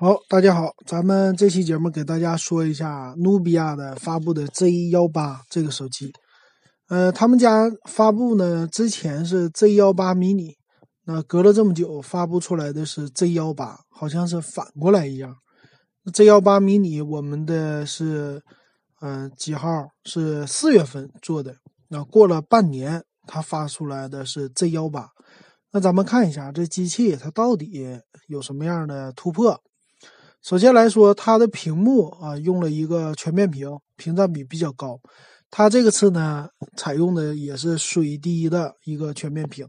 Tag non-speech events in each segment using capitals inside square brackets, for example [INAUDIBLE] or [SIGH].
好，大家好，咱们这期节目给大家说一下努比亚的发布的 Z 幺八这个手机。呃，他们家发布呢之前是 Z 幺八 mini，那隔了这么久发布出来的是 Z 幺八，好像是反过来一样。Z 幺八 mini 我们的是，嗯，几号？是四月份做的。那过了半年，它发出来的是 Z 幺八。那咱们看一下这机器它到底有什么样的突破？首先来说，它的屏幕啊，用了一个全面屏，屏占比比较高。它这个次呢，采用的也是水滴的一个全面屏，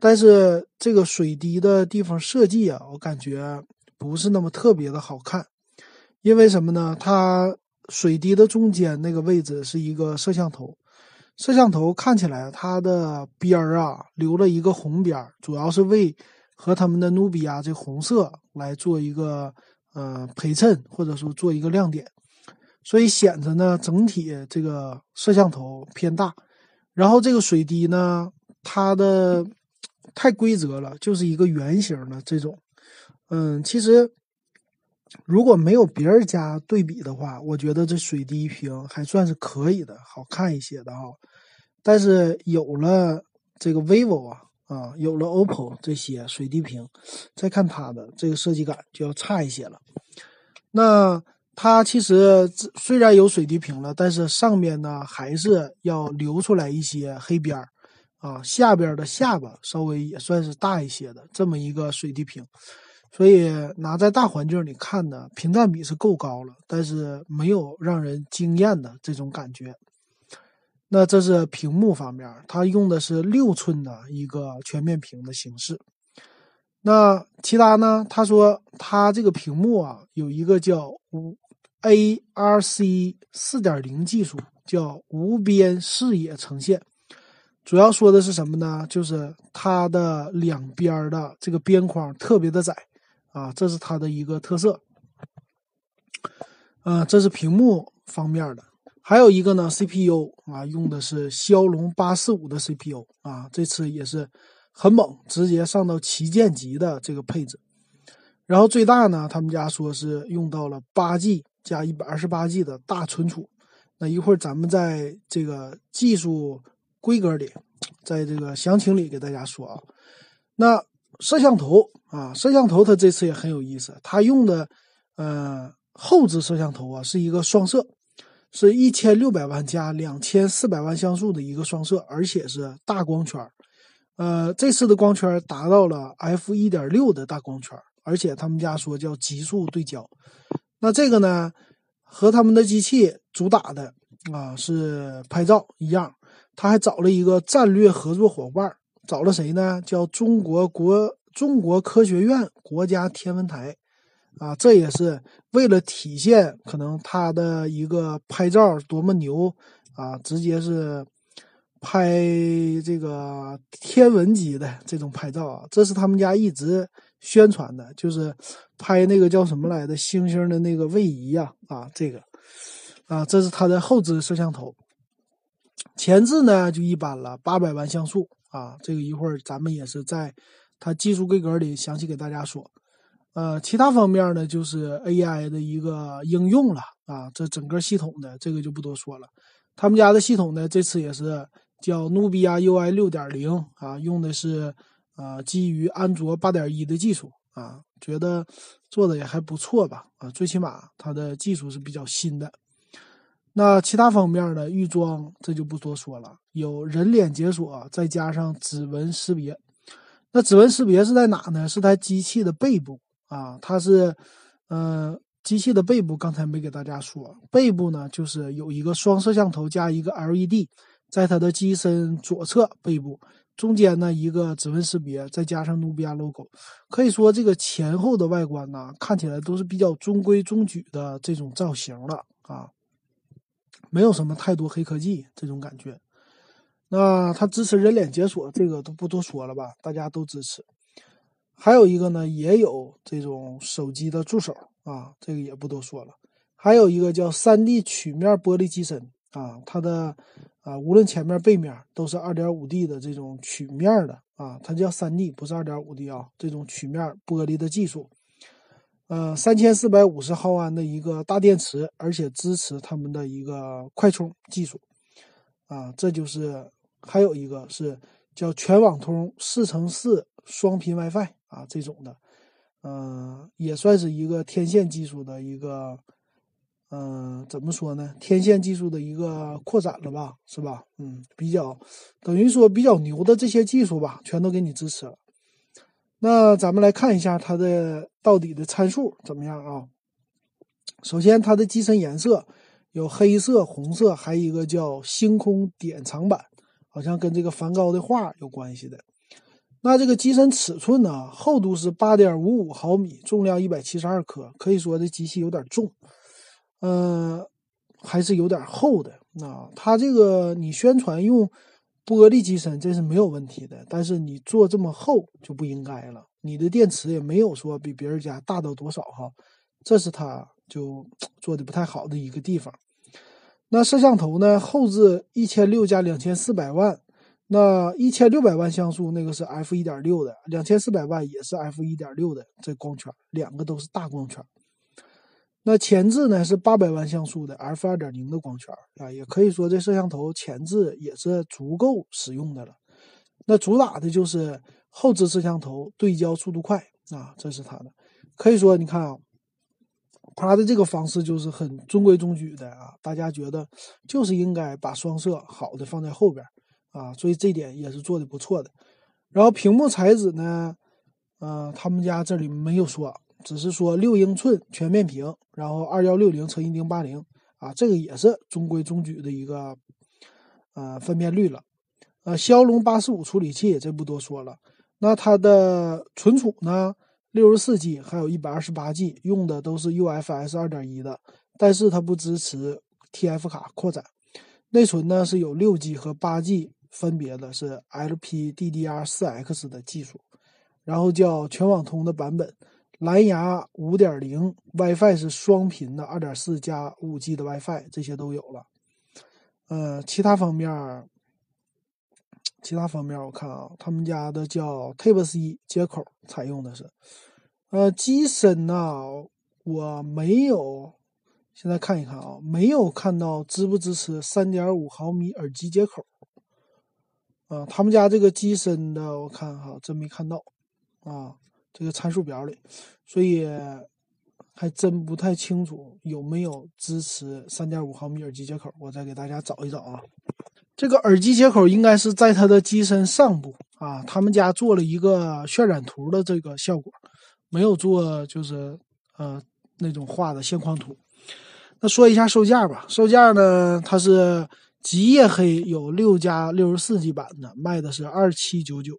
但是这个水滴的地方设计啊，我感觉不是那么特别的好看。因为什么呢？它水滴的中间那个位置是一个摄像头，摄像头看起来它的边儿啊留了一个红边儿，主要是为和他们的努比亚这红色来做一个。呃，陪衬或者说做一个亮点，所以显得呢整体这个摄像头偏大，然后这个水滴呢，它的太规则了，就是一个圆形的这种。嗯，其实如果没有别人家对比的话，我觉得这水滴屏还算是可以的，好看一些的哈。但是有了这个 vivo 啊。啊，有了 OPPO 这些水滴屏，再看它的这个设计感就要差一些了。那它其实虽然有水滴屏了，但是上面呢还是要留出来一些黑边儿啊，下边的下巴稍微也算是大一些的这么一个水滴屏，所以拿在大环境里看呢，屏占比是够高了，但是没有让人惊艳的这种感觉。那这是屏幕方面，它用的是六寸的一个全面屏的形式。那其他呢？他说他这个屏幕啊，有一个叫无 ARC 四点零技术，叫无边视野呈现。主要说的是什么呢？就是它的两边的这个边框特别的窄啊，这是它的一个特色。嗯，这是屏幕方面的。还有一个呢，CPU 啊，用的是骁龙八四五的 CPU 啊，这次也是很猛，直接上到旗舰级的这个配置。然后最大呢，他们家说是用到了八 G 加一百二十八 G 的大存储。那一会儿咱们在这个技术规格里，在这个详情里给大家说啊。那摄像头啊，摄像头它这次也很有意思，它用的呃后置摄像头啊是一个双摄。是一千六百万加两千四百万像素的一个双摄，而且是大光圈呃，这次的光圈达到了 f 一点六的大光圈而且他们家说叫极速对焦。那这个呢，和他们的机器主打的啊是拍照一样，他还找了一个战略合作伙伴，找了谁呢？叫中国国中国科学院国家天文台。啊，这也是为了体现可能他的一个拍照多么牛啊，直接是拍这个天文级的这种拍照啊，这是他们家一直宣传的，就是拍那个叫什么来的星星的那个位移呀啊，这个啊，这是它的后置摄像头，前置呢就一般了，八百万像素啊，这个一会儿咱们也是在它技术规格里详细给大家说。呃，其他方面呢，就是 AI 的一个应用了啊，这整个系统的这个就不多说了。他们家的系统呢，这次也是叫努比亚 UI 六点零啊，用的是呃基于安卓八点一的技术啊，觉得做的也还不错吧啊，最起码它的技术是比较新的。那其他方面的预装这就不多说了，有人脸解锁，再加上指纹识别。那指纹识别是在哪呢？是在机器的背部。啊，它是，呃，机器的背部刚才没给大家说，背部呢就是有一个双摄像头加一个 LED，在它的机身左侧背部，中间呢一个指纹识别，再加上努比亚 logo，可以说这个前后的外观呢看起来都是比较中规中矩的这种造型了啊，没有什么太多黑科技这种感觉。那它支持人脸解锁，这个都不多说了吧，大家都支持。还有一个呢，也有这种手机的助手啊，这个也不多说了。还有一个叫三 D 曲面玻璃机身啊，它的啊，无论前面背面都是二点五 D 的这种曲面的啊，它叫三 D，不是二点五 D 啊，这种曲面玻璃的技术。呃，三千四百五十毫安的一个大电池，而且支持他们的一个快充技术，啊，这就是还有一个是叫全网通四乘四双频 WiFi 啊这种的，嗯，也算是一个天线技术的一个，嗯，怎么说呢？天线技术的一个扩展了吧，是吧？嗯，比较等于说比较牛的这些技术吧，全都给你支持了。那咱们来看一下它的到底的参数怎么样啊？首先，它的机身颜色有黑色、红色，还有一个叫星空典藏版，好像跟这个梵高的画有关系的。那这个机身尺寸呢？厚度是八点五五毫米，重量一百七十二克，可以说这机器有点重，嗯，还是有点厚的。那它这个你宣传用。玻璃机身这是没有问题的，但是你做这么厚就不应该了。你的电池也没有说比别人家大到多少哈，这是它就 [TSK] 做的不太好的一个地方。那摄像头呢？后置一千六加两千四百万，那一千六百万像素那个是 f 一点六的，两千四百万也是 f 一点六的，这光圈两个都是大光圈。那前置呢是八百万像素的 f 二点零的光圈啊，也可以说这摄像头前置也是足够使用的了。那主打的就是后置摄像头对焦速度快啊，这是它的。可以说你看啊，它的这个方式就是很中规中矩的啊，大家觉得就是应该把双摄好的放在后边啊，所以这点也是做的不错的。然后屏幕材质呢，嗯，他们家这里没有说。只是说六英寸全面屏，然后二幺六零乘一零八零啊，这个也是中规中矩的一个呃分辨率了。呃，骁龙八四五处理器这不多说了。那它的存储呢，六十四 G，还有一百二十八 G，用的都是 UFS 二点一的，但是它不支持 TF 卡扩展。内存呢是有六 G 和八 G，分别的是 LPDDR 四 X 的技术，然后叫全网通的版本。蓝牙五点零，WiFi 是双频的，二点四加五 G 的 WiFi，这些都有了。呃，其他方面，其他方面我看啊，他们家的叫 Type C 接口采用的是。呃，机身呢，我没有，现在看一看啊，没有看到支不支持三点五毫米耳机接口。啊，他们家这个机身的，我看哈，真没看到啊。这个参数表里，所以还真不太清楚有没有支持三点五毫米耳机接口。我再给大家找一找啊。这个耳机接口应该是在它的机身上部啊。他们家做了一个渲染图的这个效果，没有做就是呃那种画的线框图。那说一下售价吧，售价呢，它是极夜黑有六加六十四 G 版的，卖的是二七九九。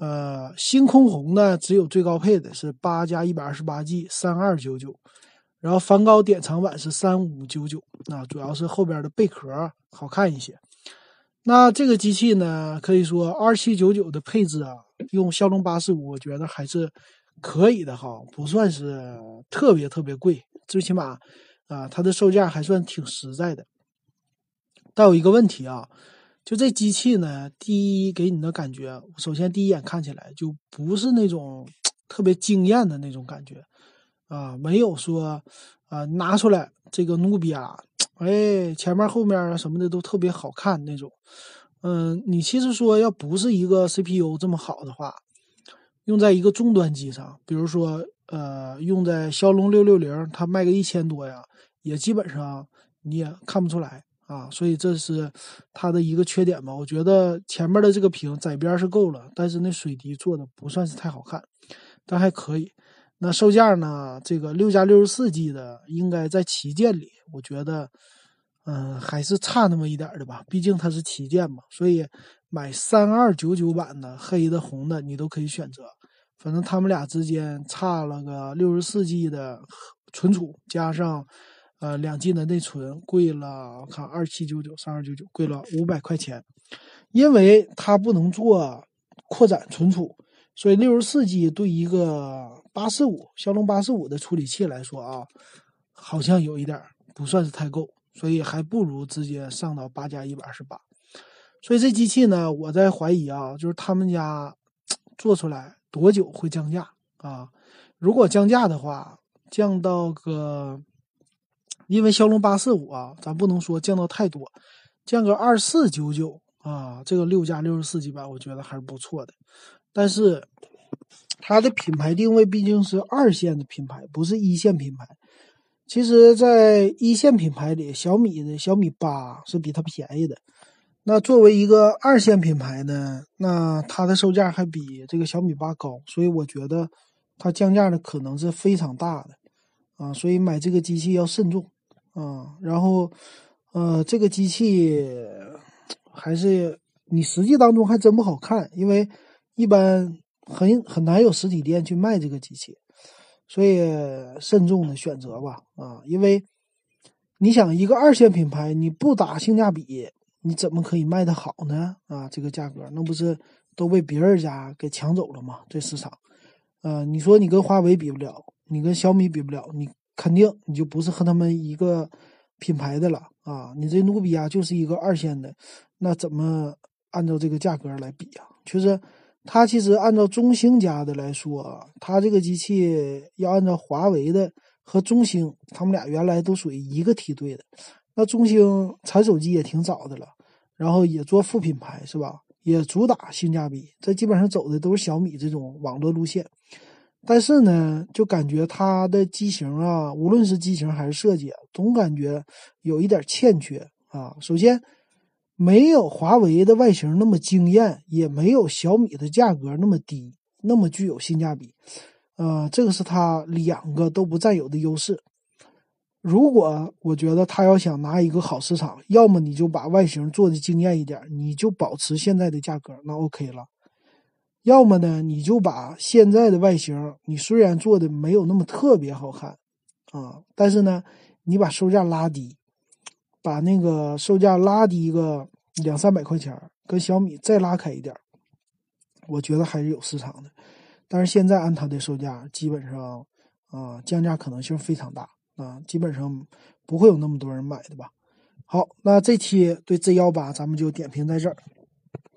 呃，星空红呢，只有最高配的是八加一百二十八 G，三二九九，然后梵高典藏版是三五九九，那主要是后边的贝壳好看一些。那这个机器呢，可以说二七九九的配置啊，用骁龙八四五，我觉得还是可以的哈，不算是特别特别贵，最起码啊，它的售价还算挺实在的。但有一个问题啊。就这机器呢，第一给你的感觉，首先第一眼看起来就不是那种 [TSK] 特别惊艳的那种感觉，啊，没有说啊拿出来这个努比亚，哎，前面后面啊什么的都特别好看那种。嗯，你其实说要不是一个 CPU 这么好的话，用在一个终端机上，比如说呃用在骁龙六六零，它卖个一千多呀，也基本上你也看不出来。啊，所以这是它的一个缺点吧？我觉得前面的这个屏窄边是够了，但是那水滴做的不算是太好看，但还可以。那售价呢？这个六加六十四 G 的应该在旗舰里，我觉得，嗯，还是差那么一点的吧。毕竟它是旗舰嘛，所以买三二九九版的黑的、红的，你都可以选择。反正他们俩之间差了个六十四 G 的存储，加上。呃，两 G 的内存贵了，看二七九九、三二九九，贵了五百块钱，因为它不能做扩展存储，所以六十四 G 对一个八四五骁龙八四五的处理器来说啊，好像有一点不算是太够，所以还不如直接上到八加一百二十八。所以这机器呢，我在怀疑啊，就是他们家 [TSK] 做出来多久会降价啊？如果降价的话，降到个，因为骁龙八四五啊，咱不能说降到太多，降个二四九九啊，这个六加六十四 G 版我觉得还是不错的。但是它的品牌定位毕竟是二线的品牌，不是一线品牌。其实，在一线品牌里，小米的小米八是比它便宜的。那作为一个二线品牌呢，那它的售价还比这个小米八高，所以我觉得它降价的可能是非常大的啊。所以买这个机器要慎重啊。然后，呃，这个机器还是你实际当中还真不好看，因为一般很很难有实体店去卖这个机器。所以慎重的选择吧，啊，因为你想一个二线品牌，你不打性价比，你怎么可以卖的好呢？啊，这个价格那不是都被别人家给抢走了吗？这市场，呃，你说你跟华为比不了，你跟小米比不了，你肯定你就不是和他们一个品牌的了啊！你这努比亚就是一个二线的，那怎么按照这个价格来比啊？确实。它其实按照中兴家的来说，它这个机器要按照华为的和中兴，他们俩原来都属于一个梯队的。那中兴产手机也挺早的了，然后也做副品牌是吧？也主打性价比，这基本上走的都是小米这种网络路线。但是呢，就感觉它的机型啊，无论是机型还是设计，总感觉有一点欠缺啊。首先。没有华为的外形那么惊艳，也没有小米的价格那么低，那么具有性价比。呃，这个是它两个都不占有的优势。如果我觉得他要想拿一个好市场，要么你就把外形做的惊艳一点，你就保持现在的价格，那 OK 了；要么呢，你就把现在的外形，你虽然做的没有那么特别好看啊，但是呢，你把售价拉低。把那个售价拉低个两三百块钱，跟小米再拉开一点，我觉得还是有市场的。但是现在按它的售价，基本上啊降价可能性非常大啊，基本上不会有那么多人买的吧。好，那这期对 Z 幺八咱们就点评在这儿。